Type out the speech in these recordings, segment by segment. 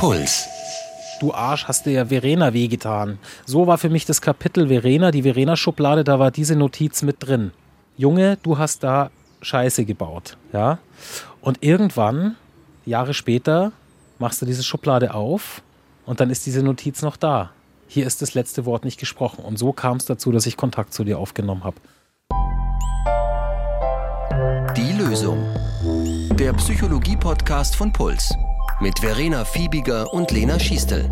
Puls. Du Arsch, hast dir ja Verena wehgetan. So war für mich das Kapitel Verena, die Verena-Schublade, da war diese Notiz mit drin. Junge, du hast da Scheiße gebaut. Ja? Und irgendwann, Jahre später, machst du diese Schublade auf und dann ist diese Notiz noch da. Hier ist das letzte Wort nicht gesprochen. Und so kam es dazu, dass ich Kontakt zu dir aufgenommen habe. Die Lösung. Der Psychologie-Podcast von Puls. Mit Verena Fiebiger und Lena Schiestel.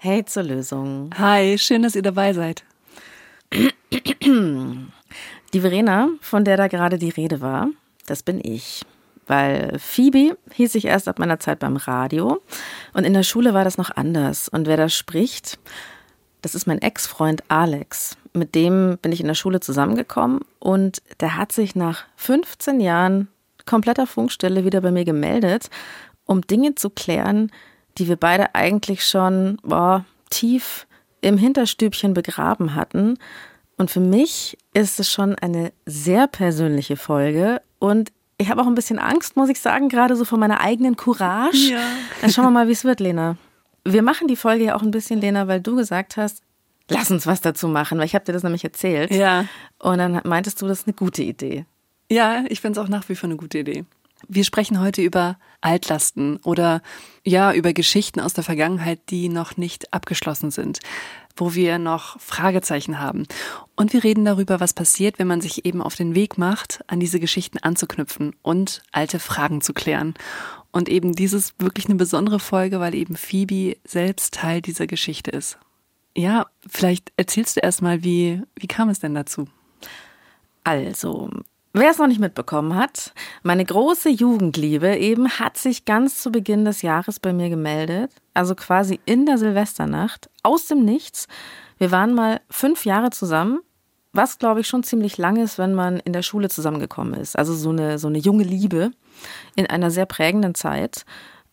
Hey zur Lösung. Hi, schön, dass ihr dabei seid. Die Verena, von der da gerade die Rede war, das bin ich. Weil Phoebe hieß ich erst ab meiner Zeit beim Radio und in der Schule war das noch anders. Und wer da spricht, das ist mein Ex-Freund Alex. Mit dem bin ich in der Schule zusammengekommen und der hat sich nach 15 Jahren kompletter Funkstelle wieder bei mir gemeldet, um Dinge zu klären, die wir beide eigentlich schon boah, tief im Hinterstübchen begraben hatten. Und für mich ist es schon eine sehr persönliche Folge und ich habe auch ein bisschen Angst, muss ich sagen, gerade so vor meiner eigenen Courage. Ja. Dann schauen wir mal, wie es wird, Lena. Wir machen die Folge ja auch ein bisschen, Lena, weil du gesagt hast, lass uns was dazu machen, weil ich habe dir das nämlich erzählt. Ja. Und dann meintest du, das ist eine gute Idee. Ja, ich finde es auch nach wie vor eine gute Idee. Wir sprechen heute über Altlasten oder ja, über Geschichten aus der Vergangenheit, die noch nicht abgeschlossen sind, wo wir noch Fragezeichen haben. Und wir reden darüber, was passiert, wenn man sich eben auf den Weg macht, an diese Geschichten anzuknüpfen und alte Fragen zu klären. Und eben dieses wirklich eine besondere Folge, weil eben Phoebe selbst Teil dieser Geschichte ist. Ja, vielleicht erzählst du erstmal, wie, wie kam es denn dazu? Also, Wer es noch nicht mitbekommen hat, meine große Jugendliebe eben hat sich ganz zu Beginn des Jahres bei mir gemeldet, also quasi in der Silvesternacht, aus dem Nichts. Wir waren mal fünf Jahre zusammen, was glaube ich schon ziemlich lang ist, wenn man in der Schule zusammengekommen ist. Also so eine, so eine junge Liebe in einer sehr prägenden Zeit.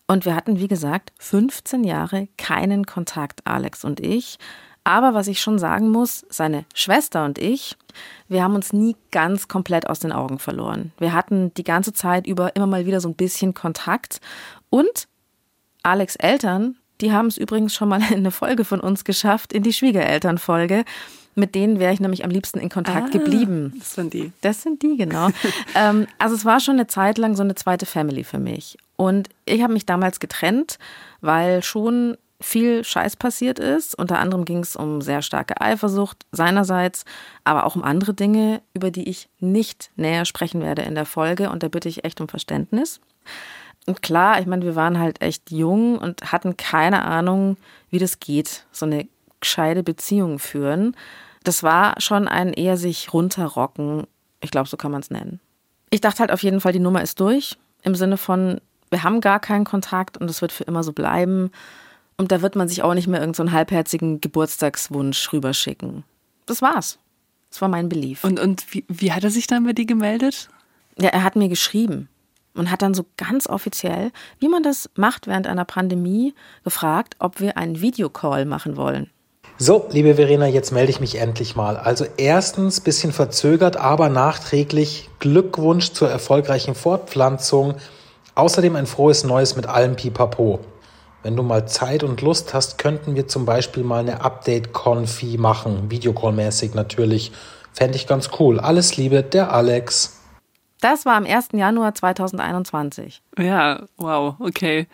Und wir hatten, wie gesagt, 15 Jahre keinen Kontakt, Alex und ich. Aber was ich schon sagen muss, seine Schwester und ich, wir haben uns nie ganz komplett aus den Augen verloren. Wir hatten die ganze Zeit über immer mal wieder so ein bisschen Kontakt. Und Alex Eltern, die haben es übrigens schon mal in eine Folge von uns geschafft, in die Schwiegerelternfolge. Mit denen wäre ich nämlich am liebsten in Kontakt ah, geblieben. Das sind die. Das sind die, genau. ähm, also es war schon eine Zeit lang so eine zweite Family für mich. Und ich habe mich damals getrennt, weil schon viel Scheiß passiert ist. Unter anderem ging es um sehr starke Eifersucht seinerseits, aber auch um andere Dinge, über die ich nicht näher sprechen werde in der Folge. Und da bitte ich echt um Verständnis. Und klar, ich meine, wir waren halt echt jung und hatten keine Ahnung, wie das geht, so eine gescheite Beziehung führen. Das war schon ein eher sich runterrocken. Ich glaube, so kann man es nennen. Ich dachte halt auf jeden Fall, die Nummer ist durch. Im Sinne von, wir haben gar keinen Kontakt und es wird für immer so bleiben. Und da wird man sich auch nicht mehr irgendeinen so halbherzigen Geburtstagswunsch rüberschicken. Das war's. Das war mein Belief. Und, und wie, wie hat er sich dann bei dir gemeldet? Ja, er hat mir geschrieben und hat dann so ganz offiziell, wie man das macht während einer Pandemie, gefragt, ob wir einen Videocall machen wollen. So, liebe Verena, jetzt melde ich mich endlich mal. Also erstens bisschen verzögert, aber nachträglich Glückwunsch zur erfolgreichen Fortpflanzung. Außerdem ein frohes Neues mit allem Pipapo. Wenn du mal Zeit und Lust hast, könnten wir zum Beispiel mal eine Update-Konfi machen, Videocall-mäßig natürlich. Fände ich ganz cool. Alles Liebe, der Alex. Das war am 1. Januar 2021. Ja, wow, okay.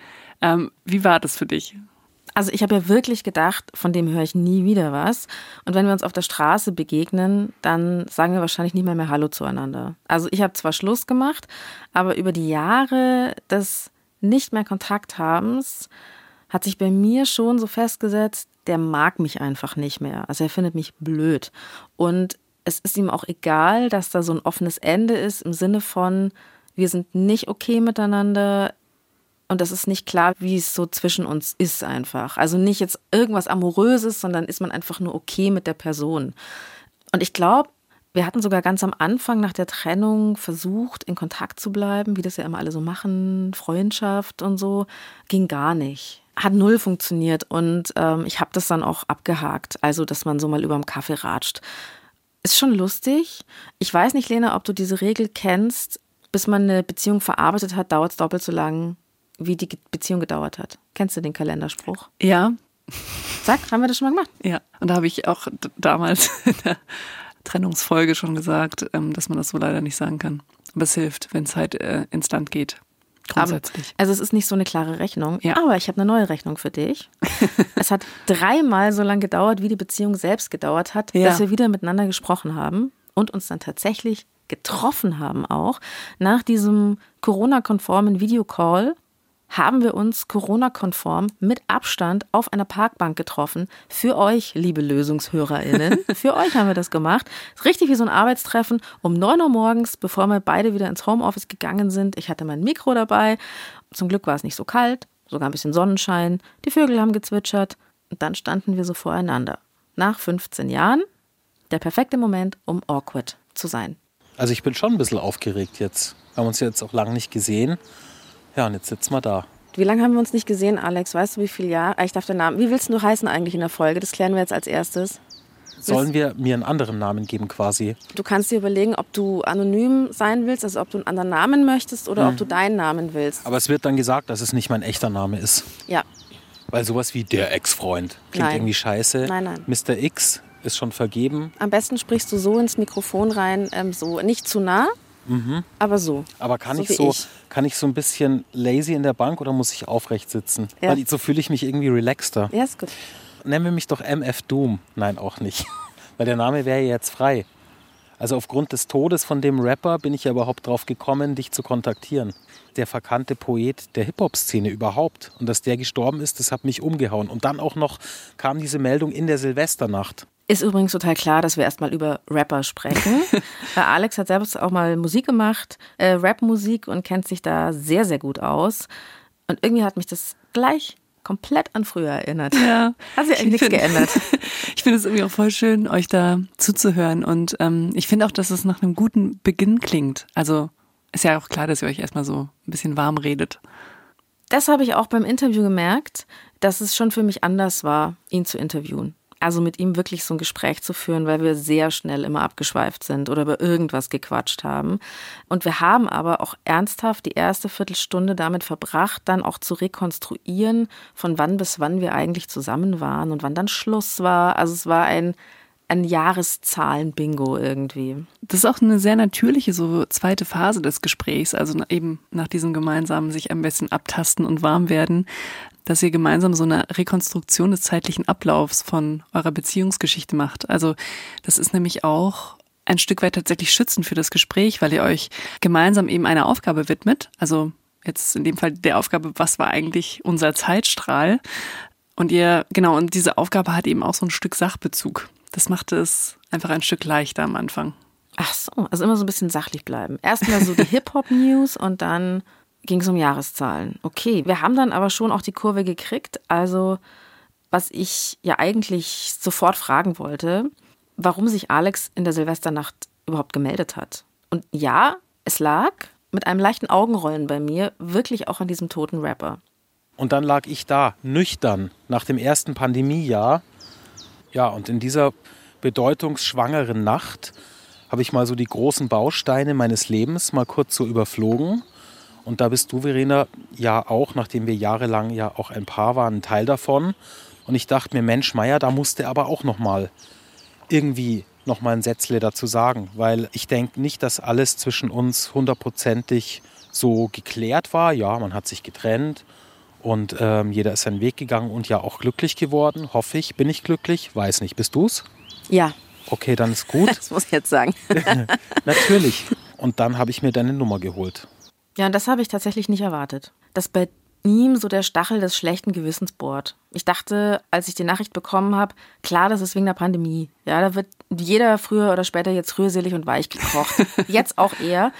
Ähm, wie war das für dich? Also ich habe ja wirklich gedacht, von dem höre ich nie wieder was. Und wenn wir uns auf der Straße begegnen, dann sagen wir wahrscheinlich nicht mehr mehr Hallo zueinander. Also ich habe zwar Schluss gemacht, aber über die Jahre des nicht mehr Kontakt habens hat sich bei mir schon so festgesetzt, der mag mich einfach nicht mehr. Also er findet mich blöd. Und es ist ihm auch egal, dass da so ein offenes Ende ist im Sinne von, wir sind nicht okay miteinander und das ist nicht klar, wie es so zwischen uns ist einfach. Also nicht jetzt irgendwas Amoröses, sondern ist man einfach nur okay mit der Person. Und ich glaube, wir hatten sogar ganz am Anfang nach der Trennung versucht, in Kontakt zu bleiben, wie das ja immer alle so machen, Freundschaft und so. Ging gar nicht hat null funktioniert und ähm, ich habe das dann auch abgehakt. Also, dass man so mal über dem Kaffee ratscht. Ist schon lustig. Ich weiß nicht, Lena, ob du diese Regel kennst. Bis man eine Beziehung verarbeitet hat, dauert es doppelt so lang wie die Beziehung gedauert hat. Kennst du den Kalenderspruch? Ja. Sag, haben wir das schon mal gemacht? Ja. Und da habe ich auch damals in der Trennungsfolge schon gesagt, ähm, dass man das so leider nicht sagen kann. Aber es hilft, wenn es halt äh, ins Land geht. Grundsätzlich. also es ist nicht so eine klare Rechnung, ja. aber ich habe eine neue Rechnung für dich. es hat dreimal so lange gedauert, wie die Beziehung selbst gedauert hat, ja. dass wir wieder miteinander gesprochen haben und uns dann tatsächlich getroffen haben auch. Nach diesem Corona-konformen Videocall haben wir uns Corona-konform mit Abstand auf einer Parkbank getroffen. Für euch, liebe LösungshörerInnen. Für euch haben wir das gemacht. Richtig wie so ein Arbeitstreffen um 9 Uhr morgens, bevor wir beide wieder ins Homeoffice gegangen sind. Ich hatte mein Mikro dabei. Zum Glück war es nicht so kalt, sogar ein bisschen Sonnenschein. Die Vögel haben gezwitschert. Und dann standen wir so voreinander. Nach 15 Jahren der perfekte Moment, um awkward zu sein. Also ich bin schon ein bisschen aufgeregt jetzt. Wir haben uns jetzt auch lange nicht gesehen. Ja, und jetzt sitzen wir da. Wie lange haben wir uns nicht gesehen, Alex? Weißt du, wie viele Jahre? Ich darf den Namen. Wie willst du heißen eigentlich in der Folge? Das klären wir jetzt als erstes. Sollen wir mir einen anderen Namen geben quasi? Du kannst dir überlegen, ob du anonym sein willst, also ob du einen anderen Namen möchtest oder hm. ob du deinen Namen willst. Aber es wird dann gesagt, dass es nicht mein echter Name ist. Ja. Weil sowas wie der Ex-Freund klingt nein. irgendwie scheiße. Nein, nein. Mr. X ist schon vergeben. Am besten sprichst du so ins Mikrofon rein, ähm, so nicht zu nah, Mhm. Aber so. Aber kann so ich so, ich. kann ich so ein bisschen lazy in der Bank oder muss ich aufrecht sitzen? Ja. Weil so fühle ich mich irgendwie relaxter. Ja, ist gut. Nennen wir mich doch MF Doom. Nein, auch nicht. Weil der Name wäre ja jetzt frei. Also aufgrund des Todes von dem Rapper bin ich ja überhaupt drauf gekommen, dich zu kontaktieren. Der verkannte Poet der Hip-Hop-Szene überhaupt. Und dass der gestorben ist, das hat mich umgehauen. Und dann auch noch kam diese Meldung in der Silvesternacht. Ist übrigens total klar, dass wir erstmal über Rapper sprechen. Alex hat selbst auch mal Musik gemacht, äh, Rapmusik und kennt sich da sehr, sehr gut aus. Und irgendwie hat mich das gleich komplett an früher erinnert. Ja. Hat sich eigentlich nichts geändert. ich finde es irgendwie auch voll schön, euch da zuzuhören. Und ähm, ich finde auch, dass es nach einem guten Beginn klingt. Also ist ja auch klar, dass ihr euch erstmal so ein bisschen warm redet. Das habe ich auch beim Interview gemerkt, dass es schon für mich anders war, ihn zu interviewen also mit ihm wirklich so ein Gespräch zu führen, weil wir sehr schnell immer abgeschweift sind oder über irgendwas gequatscht haben. Und wir haben aber auch ernsthaft die erste Viertelstunde damit verbracht, dann auch zu rekonstruieren, von wann bis wann wir eigentlich zusammen waren und wann dann Schluss war. Also es war ein ein Jahreszahlen-Bingo irgendwie. Das ist auch eine sehr natürliche so zweite Phase des Gesprächs, also eben nach diesem gemeinsamen sich ein bisschen abtasten und warm werden, dass ihr gemeinsam so eine Rekonstruktion des zeitlichen Ablaufs von eurer Beziehungsgeschichte macht. Also das ist nämlich auch ein Stück weit tatsächlich schützend für das Gespräch, weil ihr euch gemeinsam eben einer Aufgabe widmet. Also jetzt in dem Fall der Aufgabe, was war eigentlich unser Zeitstrahl? Und ihr, genau, und diese Aufgabe hat eben auch so ein Stück Sachbezug. Das machte es einfach ein Stück leichter am Anfang. Ach so, also immer so ein bisschen sachlich bleiben. Erstmal so die Hip-Hop-News und dann ging es um Jahreszahlen. Okay, wir haben dann aber schon auch die Kurve gekriegt. Also, was ich ja eigentlich sofort fragen wollte, warum sich Alex in der Silvesternacht überhaupt gemeldet hat. Und ja, es lag mit einem leichten Augenrollen bei mir wirklich auch an diesem toten Rapper. Und dann lag ich da, nüchtern, nach dem ersten Pandemiejahr. Ja, und in dieser bedeutungsschwangeren Nacht habe ich mal so die großen Bausteine meines Lebens mal kurz so überflogen und da bist du, Verena, ja auch, nachdem wir jahrelang ja auch ein Paar waren, ein Teil davon. Und ich dachte mir, Mensch, Meier, da musste aber auch noch mal irgendwie noch mal ein Sätzle dazu sagen, weil ich denke nicht, dass alles zwischen uns hundertprozentig so geklärt war. Ja, man hat sich getrennt und ähm, jeder ist seinen Weg gegangen und ja auch glücklich geworden, hoffe ich. Bin ich glücklich? Weiß nicht. Bist du's? Ja. Okay, dann ist gut. Das muss ich jetzt sagen. Natürlich. Und dann habe ich mir deine Nummer geholt. Ja, und das habe ich tatsächlich nicht erwartet. Dass bei ihm so der Stachel des schlechten Gewissens bohrt. Ich dachte, als ich die Nachricht bekommen habe, klar, das ist wegen der Pandemie. Ja, da wird jeder früher oder später jetzt rührselig und weich gekocht. jetzt auch er.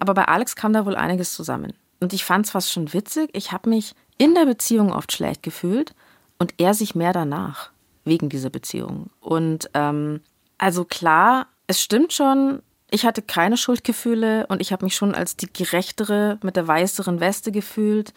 Aber bei Alex kam da wohl einiges zusammen. Und ich fand es fast schon witzig. Ich habe mich in der Beziehung oft schlecht gefühlt und er sich mehr danach, wegen dieser Beziehung. Und ähm, also klar, es stimmt schon, ich hatte keine Schuldgefühle und ich habe mich schon als die gerechtere mit der weißeren Weste gefühlt.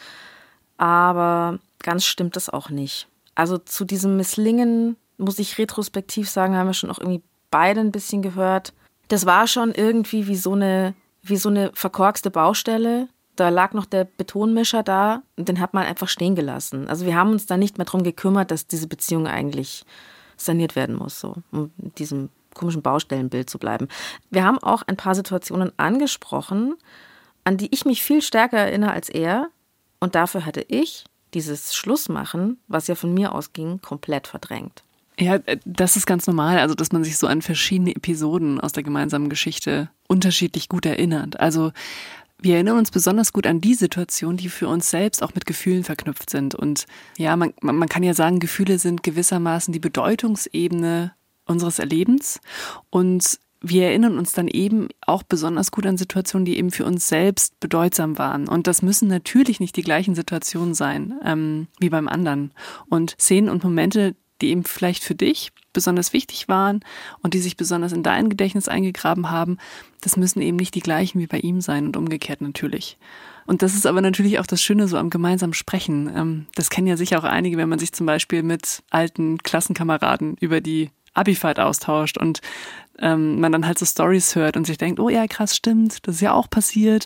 Aber ganz stimmt das auch nicht. Also zu diesem Misslingen, muss ich retrospektiv sagen, haben wir schon auch irgendwie beide ein bisschen gehört. Das war schon irgendwie wie so eine, wie so eine verkorkste Baustelle, Da lag noch der Betonmischer da und den hat man einfach stehen gelassen. Also wir haben uns da nicht mehr darum gekümmert, dass diese Beziehung eigentlich saniert werden muss, so in diesem komischen Baustellenbild zu bleiben. Wir haben auch ein paar Situationen angesprochen, an die ich mich viel stärker erinnere als er. Und dafür hatte ich dieses Schlussmachen, was ja von mir ausging, komplett verdrängt. Ja, äh, das ist ganz normal, also dass man sich so an verschiedene Episoden aus der gemeinsamen Geschichte unterschiedlich gut erinnert. Also wir erinnern uns besonders gut an die Situationen, die für uns selbst auch mit Gefühlen verknüpft sind. Und ja, man, man kann ja sagen, Gefühle sind gewissermaßen die Bedeutungsebene unseres Erlebens. Und wir erinnern uns dann eben auch besonders gut an Situationen, die eben für uns selbst bedeutsam waren. Und das müssen natürlich nicht die gleichen Situationen sein ähm, wie beim anderen. Und Szenen und Momente, die eben vielleicht für dich besonders wichtig waren und die sich besonders in dein Gedächtnis eingegraben haben, das müssen eben nicht die gleichen wie bei ihm sein und umgekehrt natürlich. Und das ist aber natürlich auch das Schöne so am gemeinsamen Sprechen. Ähm, das kennen ja sicher auch einige, wenn man sich zum Beispiel mit alten Klassenkameraden über die Abifahrt austauscht und ähm, man dann halt so Stories hört und sich denkt, oh ja, krass, stimmt, das ist ja auch passiert.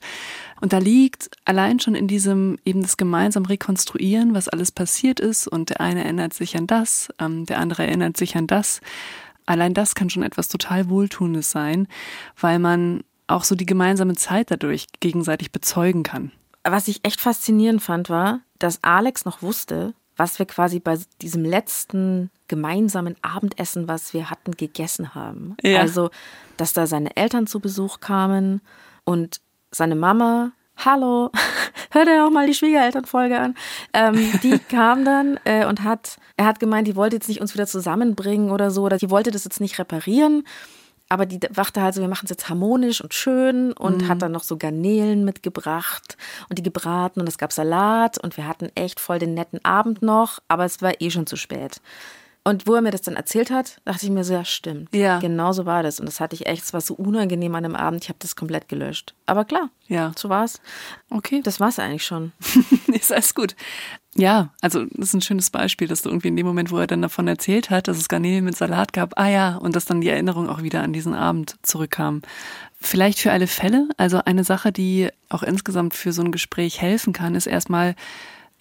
Und da liegt allein schon in diesem eben das gemeinsam rekonstruieren, was alles passiert ist und der eine erinnert sich an das, ähm, der andere erinnert sich an das. Allein das kann schon etwas total Wohltuendes sein, weil man auch so die gemeinsame Zeit dadurch gegenseitig bezeugen kann. Was ich echt faszinierend fand, war, dass Alex noch wusste, was wir quasi bei diesem letzten gemeinsamen Abendessen, was wir hatten, gegessen haben. Ja. Also, dass da seine Eltern zu Besuch kamen und seine Mama, hallo, hört er auch mal die Schwiegerelternfolge an, ähm, die kam dann äh, und hat, er hat gemeint, die wollte jetzt nicht uns wieder zusammenbringen oder so, oder die wollte das jetzt nicht reparieren, aber die dachte halt so, wir machen es jetzt harmonisch und schön und mhm. hat dann noch so Garnelen mitgebracht und die gebraten und es gab Salat und wir hatten echt voll den netten Abend noch, aber es war eh schon zu spät. Und wo er mir das dann erzählt hat, dachte ich mir so, ja, stimmt. Ja. Genau so war das. Und das hatte ich echt, es war so unangenehm an dem Abend, ich habe das komplett gelöscht. Aber klar, ja. so war's. Okay. Das war's eigentlich schon. ist alles gut. Ja, also das ist ein schönes Beispiel, dass du irgendwie in dem Moment, wo er dann davon erzählt hat, dass es Garnelen mit Salat gab, ah ja, und dass dann die Erinnerung auch wieder an diesen Abend zurückkam. Vielleicht für alle Fälle, also eine Sache, die auch insgesamt für so ein Gespräch helfen kann, ist erstmal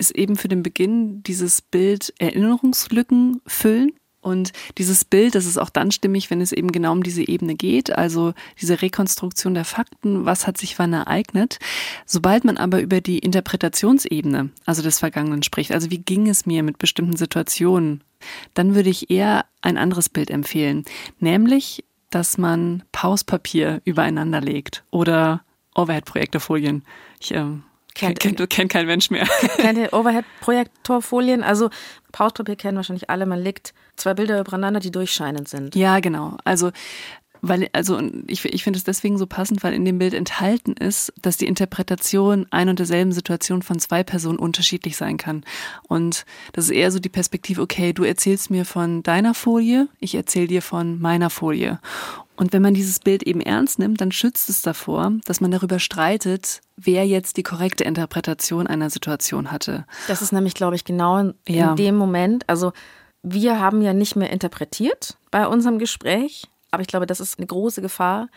ist eben für den Beginn dieses Bild Erinnerungslücken füllen. Und dieses Bild, das ist auch dann stimmig, wenn es eben genau um diese Ebene geht, also diese Rekonstruktion der Fakten, was hat sich wann ereignet. Sobald man aber über die Interpretationsebene, also des Vergangenen spricht, also wie ging es mir mit bestimmten Situationen, dann würde ich eher ein anderes Bild empfehlen, nämlich, dass man Pauspapier übereinander legt oder Overhead-Projektorfolien. Ich äh, Kennt, kennt, kennt kein Mensch mehr. Kennt ihr Overhead-Projektorfolien? Also Pauspapier kennen wahrscheinlich alle. Man legt zwei Bilder übereinander, die durchscheinend sind. Ja, genau. Also weil, also ich, ich finde es deswegen so passend, weil in dem Bild enthalten ist, dass die Interpretation ein und derselben Situation von zwei Personen unterschiedlich sein kann. Und das ist eher so die Perspektive, okay, du erzählst mir von deiner Folie, ich erzähle dir von meiner Folie. Und wenn man dieses Bild eben ernst nimmt, dann schützt es davor, dass man darüber streitet, wer jetzt die korrekte Interpretation einer Situation hatte. Das ist nämlich, glaube ich, genau in, ja. in dem Moment. Also wir haben ja nicht mehr interpretiert bei unserem Gespräch, aber ich glaube, das ist eine große Gefahr,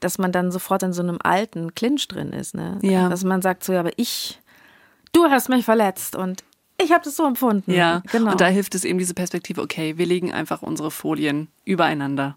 dass man dann sofort in so einem alten Clinch drin ist. Ne? Ja. Dass man sagt so, ja, aber ich, du hast mich verletzt und ich habe das so empfunden. Ja, genau. Und da hilft es eben diese Perspektive, okay, wir legen einfach unsere Folien übereinander.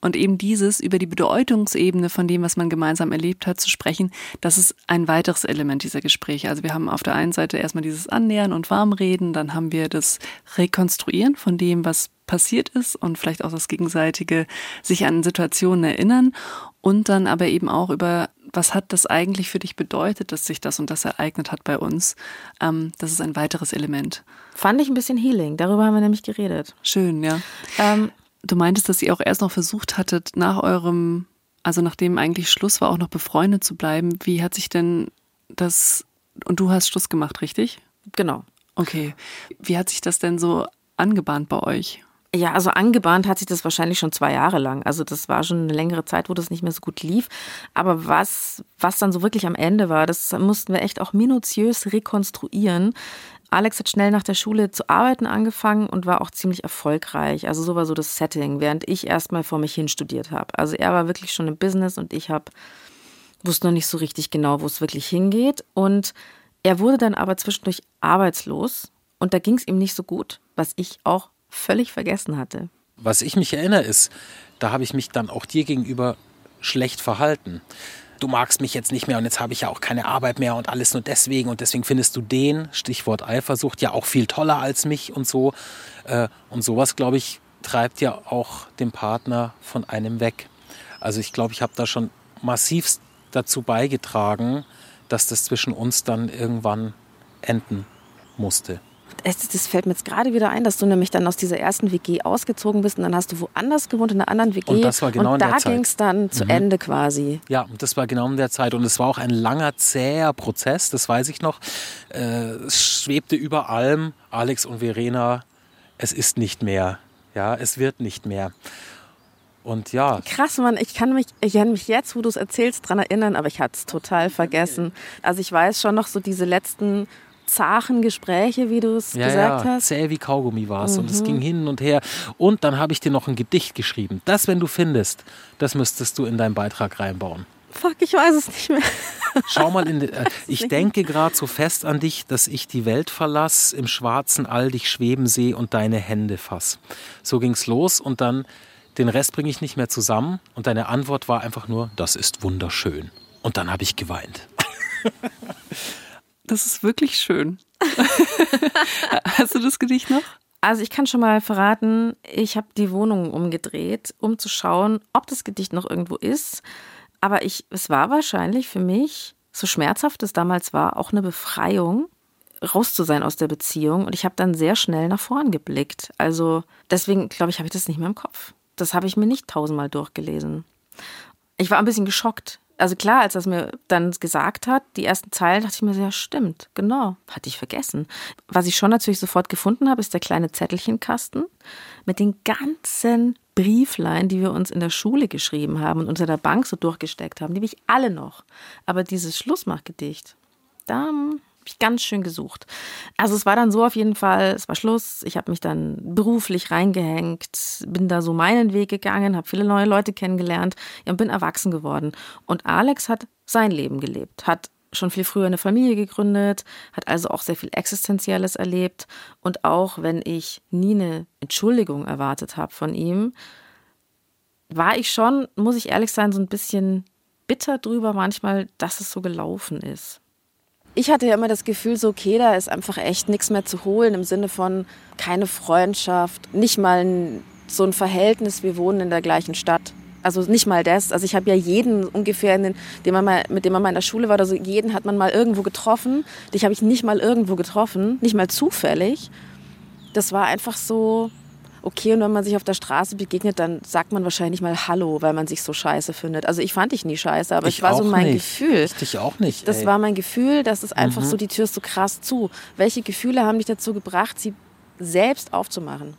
Und eben dieses über die Bedeutungsebene von dem, was man gemeinsam erlebt hat, zu sprechen, das ist ein weiteres Element dieser Gespräche. Also wir haben auf der einen Seite erstmal dieses Annähern und Warmreden, dann haben wir das Rekonstruieren von dem, was passiert ist und vielleicht auch das gegenseitige sich an Situationen erinnern und dann aber eben auch über, was hat das eigentlich für dich bedeutet, dass sich das und das ereignet hat bei uns. Ähm, das ist ein weiteres Element. Fand ich ein bisschen Healing, darüber haben wir nämlich geredet. Schön, ja. Ähm, Du meintest, dass ihr auch erst noch versucht hattet, nach eurem, also nachdem eigentlich Schluss war, auch noch befreundet zu bleiben. Wie hat sich denn das, und du hast Schluss gemacht, richtig? Genau. Okay. Wie hat sich das denn so angebahnt bei euch? Ja, also angebahnt hat sich das wahrscheinlich schon zwei Jahre lang. Also das war schon eine längere Zeit, wo das nicht mehr so gut lief. Aber was, was dann so wirklich am Ende war, das mussten wir echt auch minutiös rekonstruieren. Alex hat schnell nach der Schule zu arbeiten angefangen und war auch ziemlich erfolgreich. Also so war so das Setting, während ich erstmal vor mich hin studiert habe. Also er war wirklich schon im Business und ich habe wusste noch nicht so richtig genau, wo es wirklich hingeht. Und er wurde dann aber zwischendurch arbeitslos und da ging es ihm nicht so gut, was ich auch völlig vergessen hatte. Was ich mich erinnere ist, da habe ich mich dann auch dir gegenüber schlecht verhalten. Du magst mich jetzt nicht mehr und jetzt habe ich ja auch keine Arbeit mehr und alles nur deswegen und deswegen findest du den, Stichwort Eifersucht, ja auch viel toller als mich und so. Äh, und sowas, glaube ich, treibt ja auch den Partner von einem weg. Also ich glaube, ich habe da schon massivst dazu beigetragen, dass das zwischen uns dann irgendwann enden musste. Es, das fällt mir jetzt gerade wieder ein, dass du nämlich dann aus dieser ersten WG ausgezogen bist und dann hast du woanders gewohnt, in einer anderen WG. Und das war genau und in der da Zeit. ging es dann zu Mhm. Ende quasi. Ja, und das war genau in der Zeit. Und es war auch ein langer, zäher Prozess, das weiß ich noch. Äh, es schwebte über allem, Alex und Verena, es ist nicht mehr. Ja, es wird nicht mehr. Und ja, Krass, Mann, ich kann mich, ich kann mich jetzt, wo du es erzählst, dran erinnern, aber ich hatte es total vergessen. Also ich weiß schon noch so diese letzten zachen Gespräche, wie du es ja, gesagt ja, hast. zäh wie Kaugummi war es. Und es ging hin und her. Und dann habe ich dir noch ein Gedicht geschrieben. Das, wenn du findest, das müsstest du in deinen Beitrag reinbauen. Fuck, ich weiß es nicht mehr. Schau mal, in, äh, ich denke gerade so fest an dich, dass ich die Welt verlass, im schwarzen All dich schweben sehe und deine Hände fass. So ging's los und dann den Rest bringe ich nicht mehr zusammen und deine Antwort war einfach nur, das ist wunderschön. Und dann habe ich geweint. Das ist wirklich schön. Hast du das Gedicht noch? Also ich kann schon mal verraten, ich habe die Wohnung umgedreht, um zu schauen, ob das Gedicht noch irgendwo ist. Aber ich, es war wahrscheinlich für mich, so schmerzhaft es damals war, auch eine Befreiung, raus zu sein aus der Beziehung. Und ich habe dann sehr schnell nach vorn geblickt. Also deswegen, glaube ich, habe ich das nicht mehr im Kopf. Das habe ich mir nicht tausendmal durchgelesen. Ich war ein bisschen geschockt. Also klar, als er es mir dann gesagt hat, die ersten Zeilen, dachte ich mir so, ja stimmt, genau, hatte ich vergessen. Was ich schon natürlich sofort gefunden habe, ist der kleine Zettelchenkasten mit den ganzen Brieflein, die wir uns in der Schule geschrieben haben und unter der Bank so durchgesteckt haben. Die habe ich alle noch. Aber dieses Schlussmachgedicht, da hm, habe ich ganz schön gesucht. Also es war dann so auf jeden Fall, es war Schluss. Ich habe mich dann beruflich reingehängt, bin da so meinen Weg gegangen, habe viele neue Leute kennengelernt ja, und bin erwachsen geworden. Und Alex hat sein Leben gelebt, hat schon viel früher eine Familie gegründet, hat also auch sehr viel Existenzielles erlebt. Und auch wenn ich nie eine Entschuldigung erwartet habe von ihm, war ich schon, muss ich ehrlich sein, so ein bisschen bitter drüber manchmal, dass es so gelaufen ist. Ich hatte ja immer das Gefühl, so, okay, da ist einfach echt nichts mehr zu holen im Sinne von keine Freundschaft, nicht mal ein, so ein Verhältnis, wir wohnen in der gleichen Stadt. Also nicht mal das. Also ich habe ja jeden ungefähr, den, den man mal, mit dem man mal in der Schule war, oder so, jeden hat man mal irgendwo getroffen. Dich habe ich nicht mal irgendwo getroffen, nicht mal zufällig. Das war einfach so, okay, und wenn man sich auf der Straße begegnet, dann sagt man wahrscheinlich mal Hallo, weil man sich so scheiße findet. Also ich fand dich nie scheiße, aber es war so mein nicht. Gefühl. Ich dich auch nicht. Das ey. war mein Gefühl, dass es einfach so, die Tür ist so krass zu. Welche Gefühle haben dich dazu gebracht, sie selbst aufzumachen?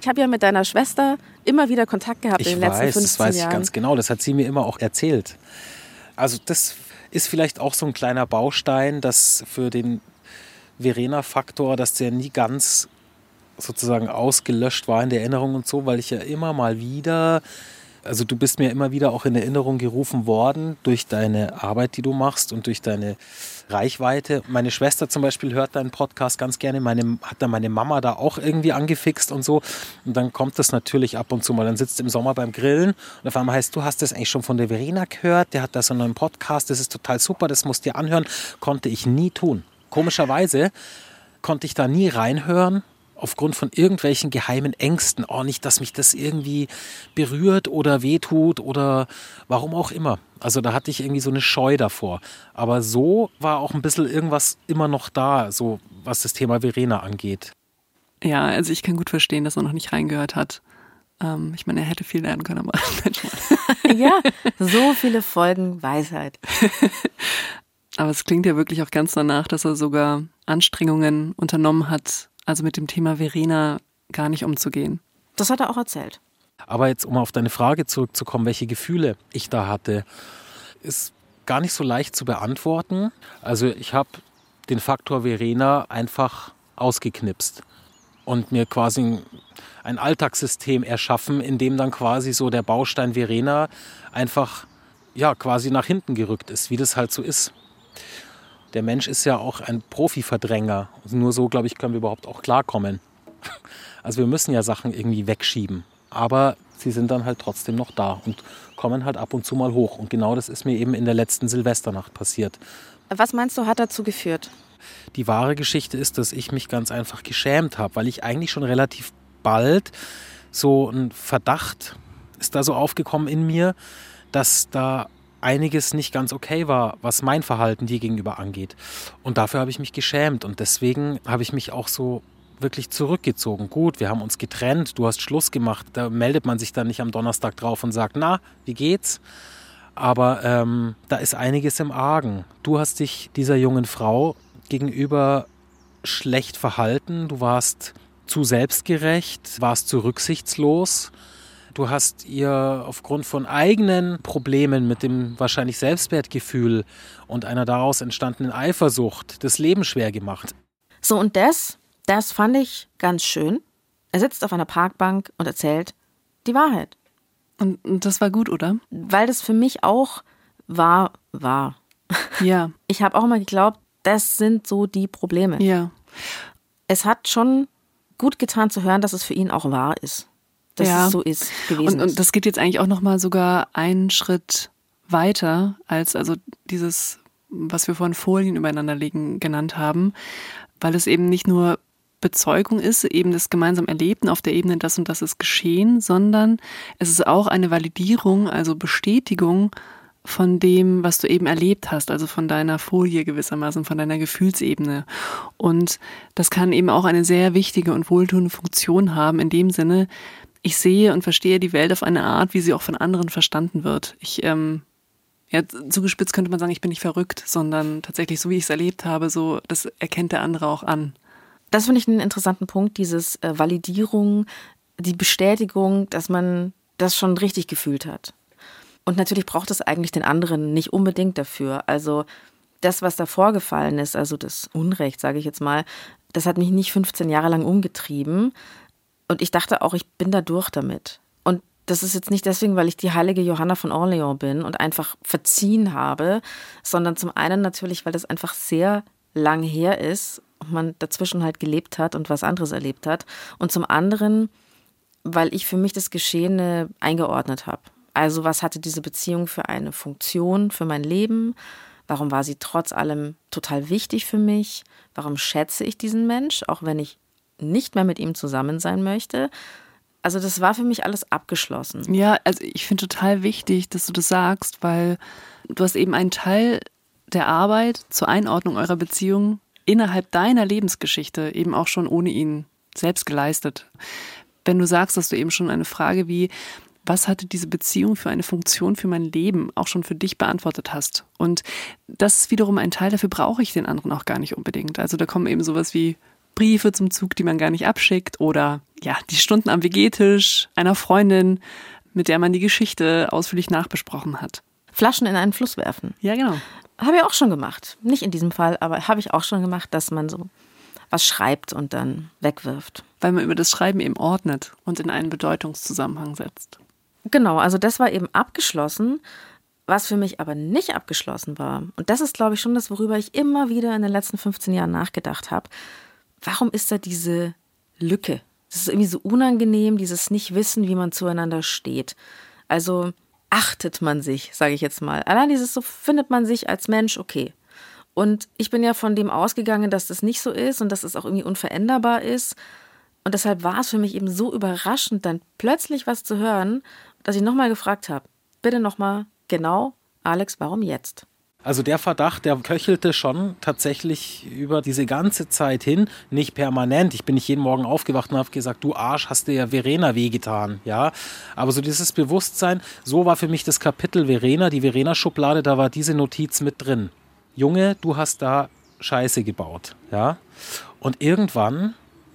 Ich habe ja mit deiner Schwester immer wieder Kontakt gehabt Ich in den letzten weiß, 15 das weiß ich Jahren. ganz genau. Das hat sie mir immer auch erzählt. Also das ist vielleicht auch so ein kleiner Baustein, dass für den Verena-Faktor, dass der nie ganz sozusagen ausgelöscht war in der Erinnerung und so, weil ich ja immer mal wieder, also du bist mir immer wieder auch in Erinnerung gerufen worden durch deine Arbeit, die du machst und durch deine Reichweite. Meine Schwester zum Beispiel hört deinen Podcast ganz gerne, meine, hat da meine Mama da auch irgendwie angefixt und so. Und dann kommt das natürlich ab und zu mal. Dann sitzt im Sommer beim Grillen und auf einmal heißt, du hast das eigentlich schon von der Verena gehört, der hat da so einen Podcast, das ist total super, das musst du dir anhören. Konnte ich nie tun. Komischerweise konnte ich da nie reinhören, aufgrund von irgendwelchen geheimen Ängsten. Oh, nicht, dass mich das irgendwie berührt oder wehtut oder warum auch immer. Also da hatte ich irgendwie so eine Scheu davor. Aber so war auch ein bisschen irgendwas immer noch da, so was das Thema Verena angeht. Ja, also ich kann gut verstehen, dass er noch nicht reingehört hat. Ähm, ich meine, er hätte viel lernen können, aber. Ja, so viele Folgen Weisheit. Aber es klingt ja wirklich auch ganz danach, dass er sogar Anstrengungen unternommen hat, also mit dem Thema Verena gar nicht umzugehen. Das hat er auch erzählt. Aber jetzt, um auf deine Frage zurückzukommen, welche Gefühle ich da hatte, ist gar nicht so leicht zu beantworten. Also ich habe den Faktor Verena einfach ausgeknipst und mir quasi ein Alltagssystem erschaffen, in dem dann quasi so der Baustein Verena einfach ja quasi nach hinten gerückt ist, wie das halt so ist. Der Mensch ist ja auch ein Profi-Verdränger. Also nur so, glaube ich, können wir überhaupt auch klarkommen. Also wir müssen ja Sachen irgendwie wegschieben. Aber sie sind dann halt trotzdem noch da und kommen halt ab und zu mal hoch. Und genau das ist mir eben in der letzten Silvesternacht passiert. Was meinst du, hat dazu geführt? Die wahre Geschichte ist, dass ich mich ganz einfach geschämt habe, weil ich eigentlich schon relativ bald so ein Verdacht ist da so aufgekommen in mir, dass da einiges nicht ganz okay war, was mein Verhalten dir gegenüber angeht. Und dafür habe ich mich geschämt und deswegen habe ich mich auch so wirklich zurückgezogen. Gut, wir haben uns getrennt, du hast Schluss gemacht, da meldet man sich dann nicht am Donnerstag drauf und sagt, na, wie geht's? Aber ähm, da ist einiges im Argen. Du hast dich dieser jungen Frau gegenüber schlecht verhalten, du warst zu selbstgerecht, warst zu rücksichtslos. Du hast ihr aufgrund von eigenen Problemen mit dem wahrscheinlich Selbstwertgefühl und einer daraus entstandenen Eifersucht das Leben schwer gemacht. So, und das, das fand ich ganz schön. Er sitzt auf einer Parkbank und erzählt die Wahrheit. Und, das war gut, oder? Weil das für mich auch wahr war. Ja. Ich habe auch immer geglaubt, das sind so die Probleme. Ja. Es hat schon gut getan zu hören, dass es für ihn auch wahr ist. Dass ja. es so ist gewesen. Und, und das geht jetzt eigentlich auch nochmal sogar einen Schritt weiter als also dieses, was wir vorhin Folien übereinander legen genannt haben, weil es eben nicht nur Bezeugung ist, eben das gemeinsam Erlebten auf der Ebene, das und das ist geschehen, sondern es ist auch eine Validierung, also Bestätigung von dem, was du eben erlebt hast, also von deiner Folie gewissermaßen, von deiner Gefühlsebene. Und das kann eben auch eine sehr wichtige und wohltuende Funktion haben, in dem Sinne, ich sehe und verstehe die Welt auf eine Art, wie sie auch von anderen verstanden wird. Ich, ähm, ja, zugespitzt könnte man sagen, ich bin nicht verrückt, sondern tatsächlich so, wie ich es erlebt habe, so, das erkennt der andere auch an. Das finde ich einen interessanten Punkt, dieses äh, Validierung, die Bestätigung, dass man das schon richtig gefühlt hat. Und natürlich braucht es eigentlich den anderen nicht unbedingt dafür. Also das, was da vorgefallen ist, also das Unrecht, sage ich jetzt mal, das hat mich nicht 15 Jahre lang umgetrieben. Und ich dachte auch, ich bin da durch damit. Und das ist jetzt nicht deswegen, weil ich die heilige Johanna von Orleans bin und einfach verziehen habe, sondern zum einen natürlich, weil das einfach sehr lang her ist und man dazwischen halt gelebt hat und was anderes erlebt hat. Und zum anderen, weil ich für mich das Geschehene eingeordnet habe. Also was hatte diese Beziehung für eine Funktion für mein Leben? Warum war sie trotz allem total wichtig für mich? Warum schätze ich diesen Mensch, auch wenn ich nicht mehr mit ihm zusammen sein möchte? Also das war für mich alles abgeschlossen. Ja, also ich finde total wichtig, dass du das sagst, weil du hast eben einen Teil der Arbeit zur Einordnung eurer Beziehung innerhalb deiner Lebensgeschichte eben auch schon ohne ihn selbst geleistet. Wenn du sagst, dass du eben schon eine Frage wie was hatte diese Beziehung für eine Funktion für mein Leben auch schon für dich beantwortet hast. Und das ist wiederum ein Teil, dafür brauche ich den anderen auch gar nicht unbedingt. Also da kommen eben sowas wie Briefe zum Zug, die man gar nicht abschickt oder ja, die Stunden am WG-Tisch einer Freundin, mit der man die Geschichte ausführlich nachbesprochen hat. Flaschen in einen Fluss werfen. Ja, genau. Habe ich auch schon gemacht. Nicht in diesem Fall, aber habe ich auch schon gemacht, dass man so was schreibt und dann wegwirft. Weil man über das Schreiben eben ordnet und in einen Bedeutungszusammenhang setzt. Genau, also das war eben abgeschlossen. Was für mich aber nicht abgeschlossen war, und das ist, glaube ich, schon das, worüber ich immer wieder in den letzten 15 Jahren nachgedacht habe, warum ist da diese Lücke? Das ist irgendwie so unangenehm, dieses Nicht-Wissen, wie man zueinander steht. Also achtet man sich, sage ich jetzt mal. Allein dieses so findet man sich als Mensch okay. Und ich bin ja von dem ausgegangen, dass das nicht so ist und dass es auch irgendwie unveränderbar ist. Und deshalb war es für mich eben so überraschend, dann plötzlich was zu hören, dass ich nochmal gefragt habe, bitte nochmal genau, Alex, warum jetzt? Also der Verdacht, der köchelte schon tatsächlich über diese ganze Zeit hin, nicht permanent. Ich bin nicht jeden Morgen aufgewacht und habe gesagt, du Arsch, hast dir ja Verena wehgetan, ja. Aber so dieses Bewusstsein, so war für mich das Kapitel Verena, die Verena-Schublade, da war diese Notiz mit drin. Junge, du hast da Scheiße gebaut, ja. Und irgendwann,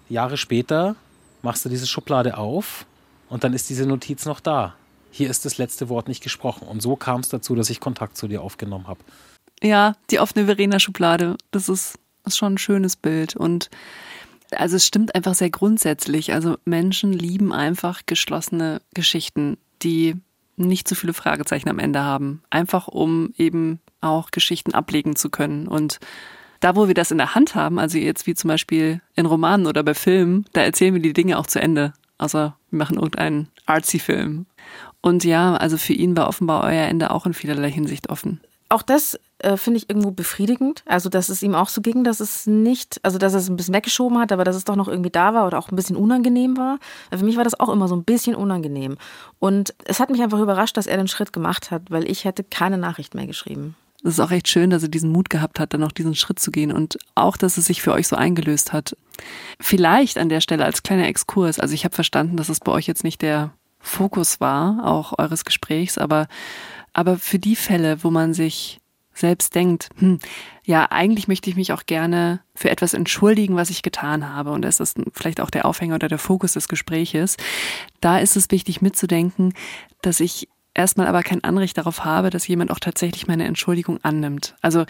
Jahre später, machst du diese Schublade auf und dann ist diese Notiz noch da hier ist das letzte Wort nicht gesprochen. Und so kam es dazu, dass ich Kontakt zu dir aufgenommen habe. Ja, die offene Verena-Schublade, das ist, ist schon ein schönes Bild. Und also es stimmt einfach sehr grundsätzlich. Also Menschen lieben einfach geschlossene Geschichten, die nicht zu viele Fragezeichen am Ende haben. Einfach um eben auch Geschichten ablegen zu können. Und da, wo wir das in der Hand haben, also jetzt wie zum Beispiel in Romanen oder bei Filmen, da erzählen wir die Dinge auch zu Ende. Außer wir machen irgendeinen artsy-Film. Und ja, also für ihn war offenbar euer Ende auch in vielerlei Hinsicht offen. Auch das äh, finde ich irgendwo befriedigend. Also, dass es ihm auch so ging, dass es nicht, also dass er es ein bisschen weggeschoben hat, aber dass es doch noch irgendwie da war oder auch ein bisschen unangenehm war. Für mich war das auch immer so ein bisschen unangenehm. Und es hat mich einfach überrascht, dass er den Schritt gemacht hat, weil ich hätte keine Nachricht mehr geschrieben. Es ist auch echt schön, dass er diesen Mut gehabt hat, dann noch diesen Schritt zu gehen und auch, dass es sich für euch so eingelöst hat. Vielleicht an der Stelle als kleiner Exkurs. Also ich habe verstanden, dass es bei euch jetzt nicht der Fokus war, auch eures Gesprächs, aber, aber für die Fälle, wo man sich selbst denkt, hm, ja, eigentlich möchte ich mich auch gerne für etwas entschuldigen, was ich getan habe. Und das ist vielleicht auch der Aufhänger oder der Fokus des Gespräches. Da ist es wichtig mitzudenken, dass ich erstmal aber kein Anrecht darauf habe, dass jemand auch tatsächlich meine Entschuldigung annimmt. Also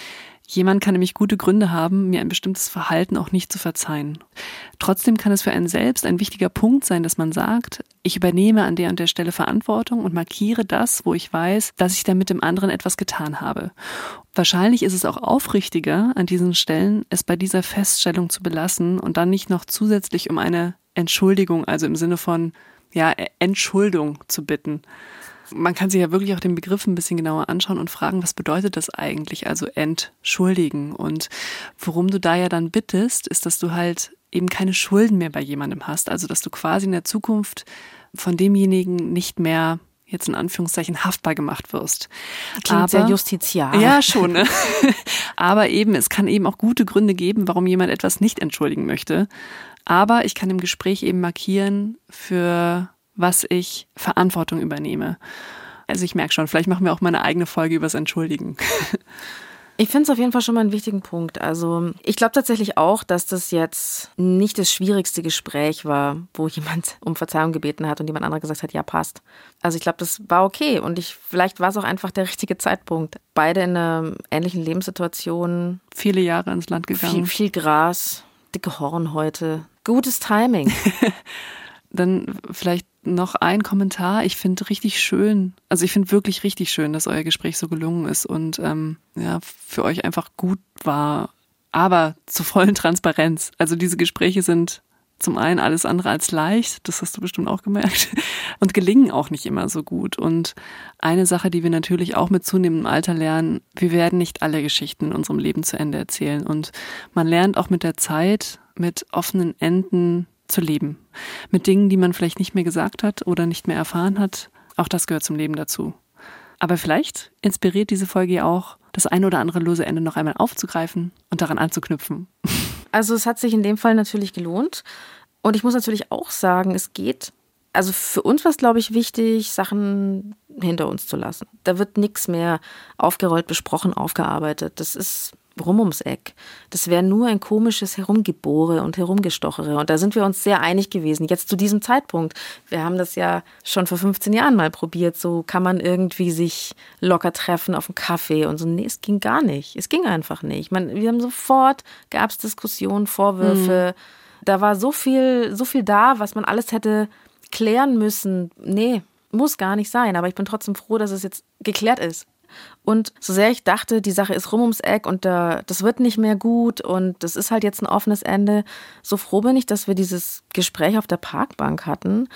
jemand kann nämlich gute Gründe haben, mir ein bestimmtes Verhalten auch nicht zu verzeihen. Trotzdem kann es für einen selbst ein wichtiger Punkt sein, dass man sagt, ich übernehme an der und der Stelle Verantwortung und markiere das, wo ich weiß, dass ich damit dem anderen etwas getan habe. Wahrscheinlich ist es auch aufrichtiger, an diesen Stellen es bei dieser Feststellung zu belassen und dann nicht noch zusätzlich um eine Entschuldigung, also im Sinne von ja, Entschuldung zu bitten man kann sich ja wirklich auch den Begriff ein bisschen genauer anschauen und fragen, was bedeutet das eigentlich? Also entschuldigen. Und worum du da ja dann bittest, ist, dass du halt eben keine Schulden mehr bei jemandem hast. Also, dass du quasi in der Zukunft von demjenigen nicht mehr jetzt in Anführungszeichen haftbar gemacht wirst. Klingt Aber, sehr justizial. Ja, schon. Ne? Aber eben, es kann eben auch gute Gründe geben, warum jemand etwas nicht entschuldigen möchte. Aber ich kann im Gespräch eben markieren, für was ich Verantwortung übernehme. Also ich merke schon, vielleicht machen wir auch mal eine eigene Folge übers Entschuldigen. Ich finde es auf jeden Fall schon mal einen wichtigen Punkt. Also ich glaube tatsächlich auch, dass das jetzt nicht das schwierigste Gespräch war, wo jemand um Verzeihung gebeten hat und jemand anderer gesagt hat, ja passt. Also ich glaube, das war okay und ich vielleicht war es auch einfach der richtige Zeitpunkt. Beide in einer ähnlichen Lebenssituation. Viele Jahre ins Land gegangen. Viel, viel Gras, dicke Hornhäute. Gutes Timing. Dann vielleicht noch ein Kommentar. Ich finde richtig schön, also ich finde wirklich richtig schön, dass euer Gespräch so gelungen ist und ähm, ja, für euch einfach gut war, aber zur vollen Transparenz. Also diese Gespräche sind zum einen alles andere als leicht, das hast du bestimmt auch gemerkt, und gelingen auch nicht immer so gut. Und eine Sache, die wir natürlich auch mit zunehmendem Alter lernen, wir werden nicht alle Geschichten in unserem Leben zu Ende erzählen. Und man lernt auch mit der Zeit, mit offenen Enden zu leben. Mit Dingen, die man vielleicht nicht mehr gesagt hat oder nicht mehr erfahren hat. Auch das gehört zum Leben dazu. Aber vielleicht inspiriert diese Folge ja auch, das ein oder andere lose Ende noch einmal aufzugreifen und daran anzuknüpfen. Also es hat sich in dem Fall natürlich gelohnt. Und ich muss natürlich auch sagen, es geht, also für uns war es, glaube ich, wichtig, Sachen hinter uns zu lassen. Da wird nichts mehr aufgerollt, besprochen, aufgearbeitet. Das ist rum ums Eck. Das wäre nur ein komisches Herumgebohre und Herumgestochere. Und da sind wir uns sehr einig gewesen, jetzt zu diesem Zeitpunkt. Wir haben das ja schon vor 15 Jahren mal probiert. So kann man irgendwie sich locker treffen auf einen Kaffee und so. Nee, es ging gar nicht. Es ging einfach nicht. Man, wir haben sofort, gab es Diskussionen, Vorwürfe. Mhm. Da war so viel, so viel da, was man alles hätte klären müssen. Nee, muss gar nicht sein. Aber ich bin trotzdem froh, dass es jetzt geklärt ist. Und so sehr ich dachte, die Sache ist rum ums Eck und da, das wird nicht mehr gut und das ist halt jetzt ein offenes Ende, so froh bin ich, dass wir dieses Gespräch auf der Parkbank hatten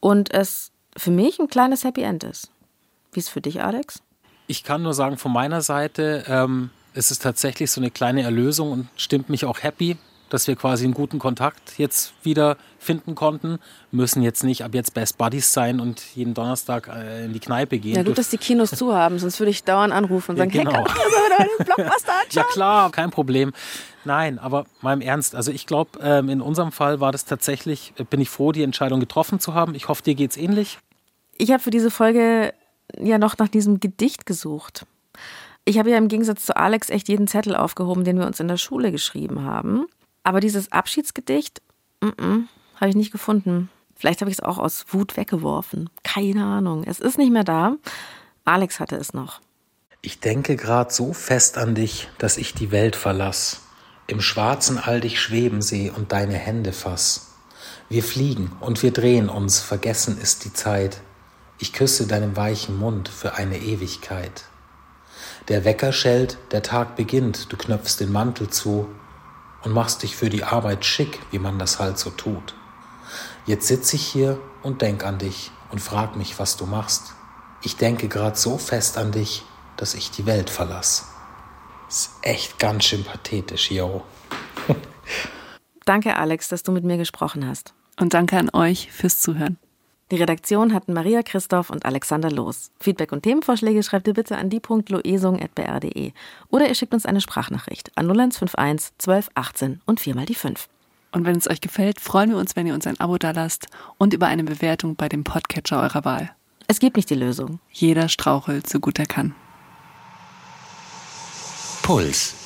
und es für mich ein kleines Happy End ist. Wie ist es für dich, Alex? Ich kann nur sagen, von meiner Seite ähm, ist es tatsächlich so eine kleine Erlösung und stimmt mich auch happy, dass wir quasi einen guten Kontakt jetzt wieder finden konnten. Müssen jetzt nicht ab jetzt Best Buddies sein und jeden Donnerstag äh, in die Kneipe gehen. Ja, gut, dass die Kinos zu haben, sonst würde ich dauernd anrufen und sagen, ja, genau. hey, kann ich Blockbuster anschauen? Ja klar, kein Problem. Nein, aber mal im Ernst, also ich glaube, ähm, in unserem Fall war das tatsächlich, äh, bin ich froh, die Entscheidung getroffen zu haben. Ich hoffe, dir geht es ähnlich. Ich habe für diese Folge ja noch nach diesem Gedicht gesucht. Ich habe ja im Gegensatz zu Alex echt jeden Zettel aufgehoben, den wir uns in der Schule geschrieben haben. Aber dieses Abschiedsgedicht, habe ich nicht gefunden. Vielleicht habe ich es auch aus Wut weggeworfen. Keine Ahnung. Es ist nicht mehr da. Alex hatte es noch. Ich denke grad so fest an dich, dass ich die Welt verlass, im schwarzen All dich schweben seh und deine Hände fass. Wir fliegen und wir drehen uns, vergessen ist die Zeit. Ich küsse deinen weichen Mund für eine Ewigkeit. Der Wecker schellt, der Tag beginnt, du knöpfst den Mantel zu und machst dich für die Arbeit schick, wie man das halt so tut. Jetzt sitz ich hier und denk an dich und frag mich, was du machst. Ich denke grad so fest an dich, dass ich die Welt verlass. Ist echt ganz schön pathetisch, yo. Danke, Alex, dass du mit mir gesprochen hast. Und danke an euch fürs Zuhören. Die Redaktion hatten Maria Christoph und Alexander Loos. Feedback und Themenvorschläge schreibt ihr bitte an die.loesung.br.de oder ihr schickt uns eine Sprachnachricht an 0151 12 18 und viermal die 5. Und wenn es euch gefällt, freuen wir uns, wenn ihr uns ein Abo dalasst und über eine Bewertung bei dem Podcatcher eurer Wahl. Es gibt nicht die Lösung. Jeder strauchelt so gut er kann. Puls.